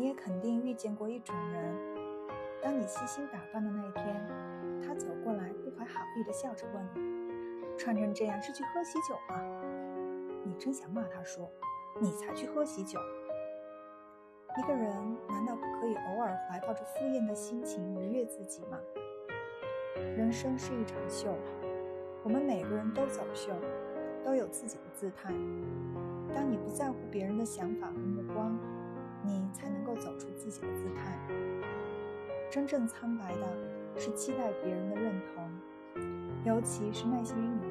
你也肯定遇见过一种人，当你细心打扮的那一天，他走过来，不怀好意的笑着问你：“穿成这样是去喝喜酒吗？”你真想骂他说：“你才去喝喜酒！”一个人难道不可以偶尔怀抱着敷衍的心情愉悦自己吗？人生是一场秀，我们每个人都走秀，都有自己的姿态。当你不在乎别人的想法和目光，自己的姿态。真正苍白的是期待别人的认同，尤其是那些与你